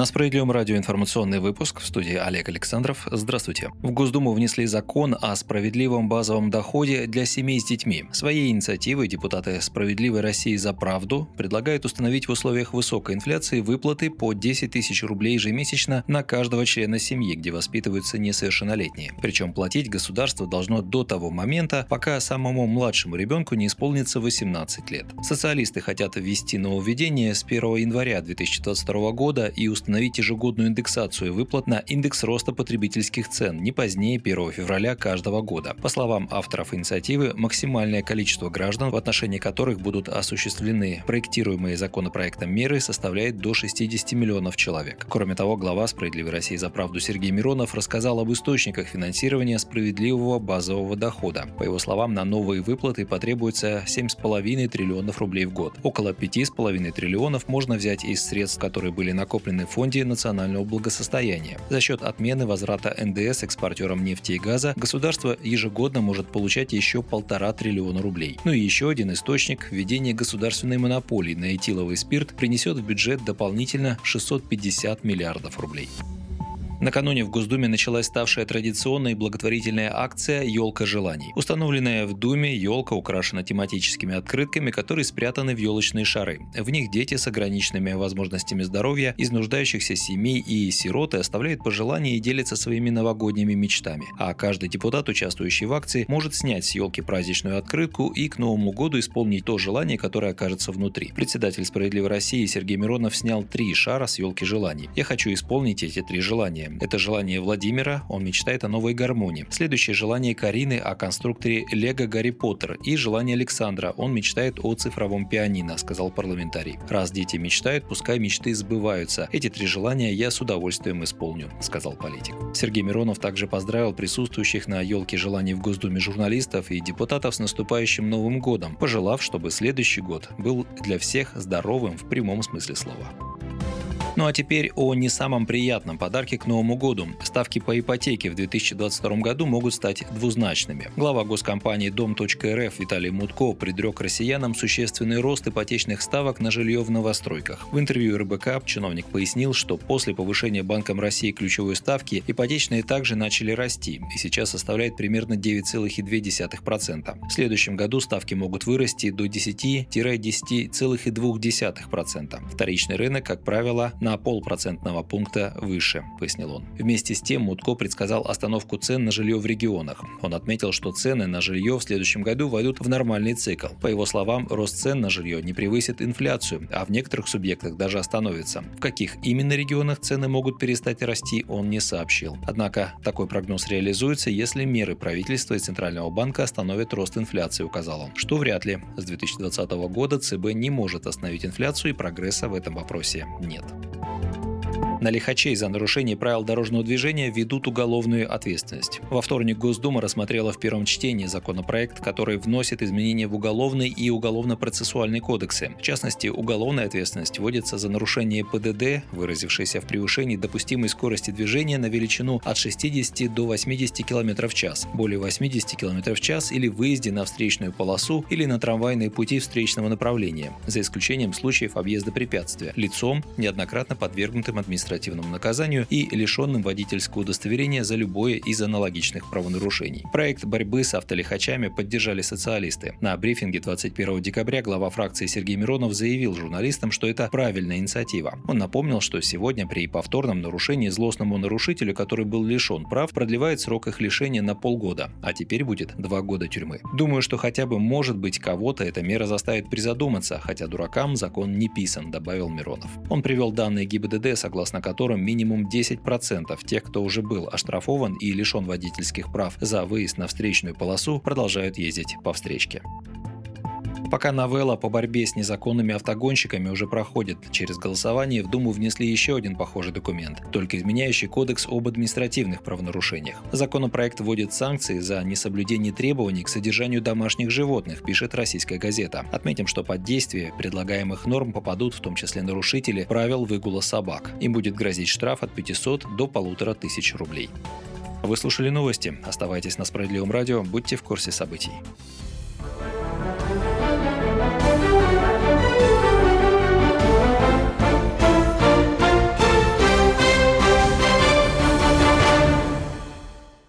На справедливом радио информационный выпуск в студии Олег Александров. Здравствуйте. В Госдуму внесли закон о справедливом базовом доходе для семей с детьми. Своей инициативой депутаты «Справедливой России за правду» предлагают установить в условиях высокой инфляции выплаты по 10 тысяч рублей ежемесячно на каждого члена семьи, где воспитываются несовершеннолетние. Причем платить государство должно до того момента, пока самому младшему ребенку не исполнится 18 лет. Социалисты хотят ввести нововведение с 1 января 2022 года и установить установить ежегодную индексацию выплат на индекс роста потребительских цен не позднее 1 февраля каждого года. По словам авторов инициативы, максимальное количество граждан, в отношении которых будут осуществлены проектируемые законопроектом меры, составляет до 60 миллионов человек. Кроме того, глава «Справедливой России за правду» Сергей Миронов рассказал об источниках финансирования справедливого базового дохода. По его словам, на новые выплаты потребуется 7,5 триллионов рублей в год. Около 5,5 триллионов можно взять из средств, которые были накоплены Фонде национального благосостояния. За счет отмены возврата НДС экспортерам нефти и газа государство ежегодно может получать еще полтора триллиона рублей. Ну и еще один источник – введение государственной монополии на этиловый спирт принесет в бюджет дополнительно 650 миллиардов рублей. Накануне в Госдуме началась ставшая традиционной благотворительная акция «Елка желаний». Установленная в Думе, елка украшена тематическими открытками, которые спрятаны в елочные шары. В них дети с ограниченными возможностями здоровья, из нуждающихся семей и сироты оставляют пожелания и делятся своими новогодними мечтами. А каждый депутат, участвующий в акции, может снять с елки праздничную открытку и к Новому году исполнить то желание, которое окажется внутри. Председатель «Справедливой России» Сергей Миронов снял три шара с елки желаний. «Я хочу исполнить эти три желания. Это желание Владимира, он мечтает о новой гармонии. Следующее желание Карины о конструкторе Лего Гарри Поттер. И желание Александра, он мечтает о цифровом пианино, сказал парламентарий. Раз дети мечтают, пускай мечты сбываются. Эти три желания я с удовольствием исполню, сказал политик. Сергей Миронов также поздравил присутствующих на елке желаний в Госдуме журналистов и депутатов с наступающим Новым годом, пожелав, чтобы следующий год был для всех здоровым в прямом смысле слова. Ну а теперь о не самом приятном подарке к Новому году. Ставки по ипотеке в 2022 году могут стать двузначными. Глава госкомпании Дом.рф Виталий Мутко предрек россиянам существенный рост ипотечных ставок на жилье в новостройках. В интервью РБК чиновник пояснил, что после повышения Банком России ключевой ставки ипотечные также начали расти и сейчас составляет примерно 9,2%. В следующем году ставки могут вырасти до 10-10,2%. Вторичный рынок, как правило, на на полпроцентного пункта выше, пояснил он. Вместе с тем Мутко предсказал остановку цен на жилье в регионах. Он отметил, что цены на жилье в следующем году войдут в нормальный цикл. По его словам, рост цен на жилье не превысит инфляцию, а в некоторых субъектах даже остановится. В каких именно регионах цены могут перестать расти, он не сообщил. Однако такой прогноз реализуется, если меры правительства и Центрального банка остановят рост инфляции, указал он. Что вряд ли. С 2020 года ЦБ не может остановить инфляцию и прогресса в этом вопросе нет. На лихачей за нарушение правил дорожного движения ведут уголовную ответственность. Во вторник Госдума рассмотрела в первом чтении законопроект, который вносит изменения в уголовный и уголовно-процессуальный кодексы. В частности, уголовная ответственность вводится за нарушение ПДД, выразившееся в превышении допустимой скорости движения на величину от 60 до 80 км в час, более 80 км в час или выезде на встречную полосу или на трамвайные пути встречного направления, за исключением случаев объезда препятствия, лицом, неоднократно подвергнутым административному административному наказанию и лишенным водительского удостоверения за любое из аналогичных правонарушений. Проект борьбы с автолихачами поддержали социалисты. На брифинге 21 декабря глава фракции Сергей Миронов заявил журналистам, что это правильная инициатива. Он напомнил, что сегодня при повторном нарушении злостному нарушителю, который был лишен прав, продлевает срок их лишения на полгода, а теперь будет два года тюрьмы. Думаю, что хотя бы может быть кого-то эта мера заставит призадуматься, хотя дуракам закон не писан, добавил Миронов. Он привел данные ГИБДД, согласно на котором минимум 10% тех, кто уже был оштрафован и лишен водительских прав за выезд на встречную полосу, продолжают ездить по встречке. Пока новелла по борьбе с незаконными автогонщиками уже проходит через голосование, в Думу внесли еще один похожий документ, только изменяющий кодекс об административных правонарушениях. Законопроект вводит санкции за несоблюдение требований к содержанию домашних животных, пишет российская газета. Отметим, что под действие предлагаемых норм попадут в том числе нарушители правил выгула собак. Им будет грозить штраф от 500 до полутора тысяч рублей. Вы слушали новости. Оставайтесь на Справедливом радио, будьте в курсе событий.